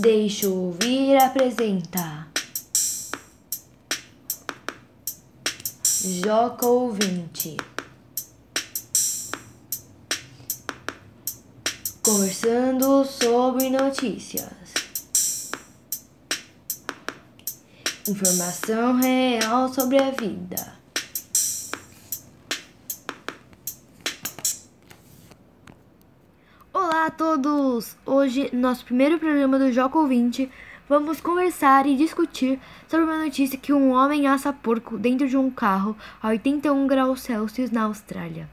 Deixa eu ouvir apresenta. Joca ouvinte. Conversando sobre notícias. Informação real sobre a vida. Olá a todos! Hoje, nosso primeiro programa do Joco Ouvinte, vamos conversar e discutir sobre uma notícia que um homem assa porco dentro de um carro a 81 graus Celsius na Austrália.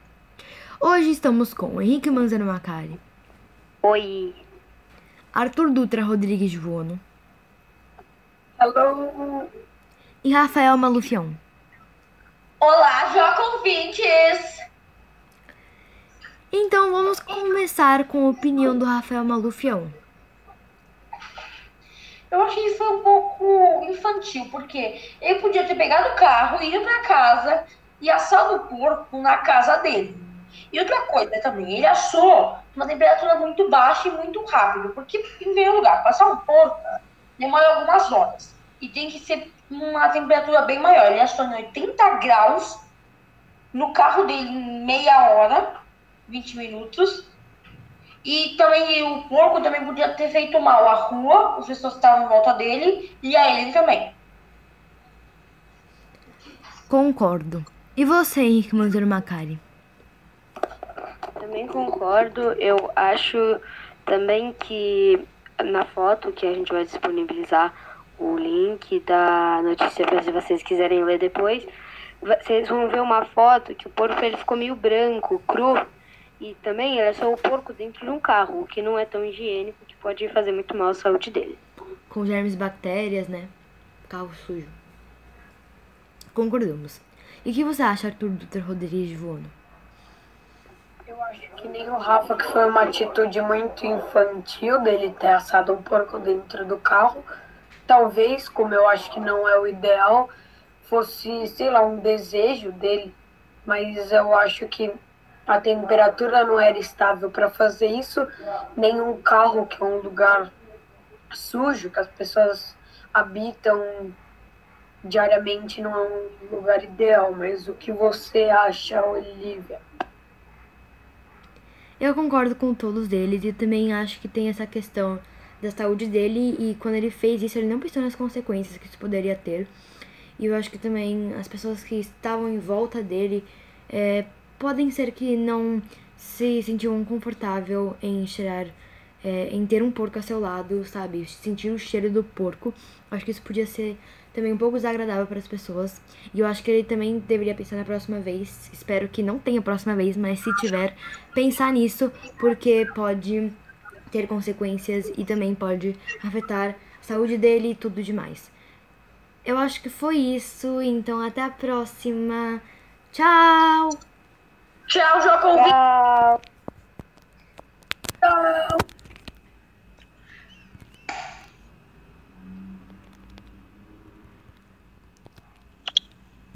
Hoje estamos com Henrique Manzano Macari, Oi. Arthur Dutra Rodrigues Vono Hello. e Rafael Malufião. Olá, Joca ouvintes. Então vamos começar com a opinião do Rafael Malufião. Eu achei isso um pouco infantil, porque ele podia ter pegado o carro, ido pra casa e assado o porco na casa dele. E outra coisa também, ele assou uma temperatura muito baixa e muito rápido, porque, em primeiro lugar, passar um porco demora algumas horas. E tem que ser uma temperatura bem maior. Ele assou em 80 graus no carro dele em meia hora, 20 minutos. E também o porco também podia ter feito mal à rua, as pessoas que estavam em volta dele, e a ele também. Concordo. E você, Henrique Manzano Macari? Também concordo. Eu acho também que na foto que a gente vai disponibilizar o link da notícia para se vocês quiserem ler depois, vocês vão ver uma foto que o porco ele ficou meio branco, cru, e também era só o porco dentro de um carro, o que não é tão higiênico, que pode fazer muito mal à saúde dele. Com germes e bactérias, né? Carro sujo. Concordamos. E o que você acha, Arthur Dutra Rodrigues Vono? Eu acho que nem o Rafa, que foi uma atitude muito infantil dele ter assado um porco dentro do carro. Talvez, como eu acho que não é o ideal, fosse, sei lá, um desejo dele. Mas eu acho que a temperatura não era estável para fazer isso. Nenhum carro, que é um lugar sujo, que as pessoas habitam diariamente, não é um lugar ideal. Mas o que você acha, Olivia? Eu concordo com todos eles e também acho que tem essa questão da saúde dele e quando ele fez isso ele não pensou nas consequências que isso poderia ter. E eu acho que também as pessoas que estavam em volta dele é, podem ser que não se sentiam confortável em cheirar, é, em ter um porco a seu lado, sabe? Sentir o cheiro do porco. Acho que isso podia ser também um pouco desagradável para as pessoas. E eu acho que ele também deveria pensar na próxima vez. Espero que não tenha próxima vez, mas se tiver, pensar nisso, porque pode ter consequências e também pode afetar a saúde dele e tudo demais. Eu acho que foi isso, então até a próxima. Tchau! Tchau, ouvintes. Tchau!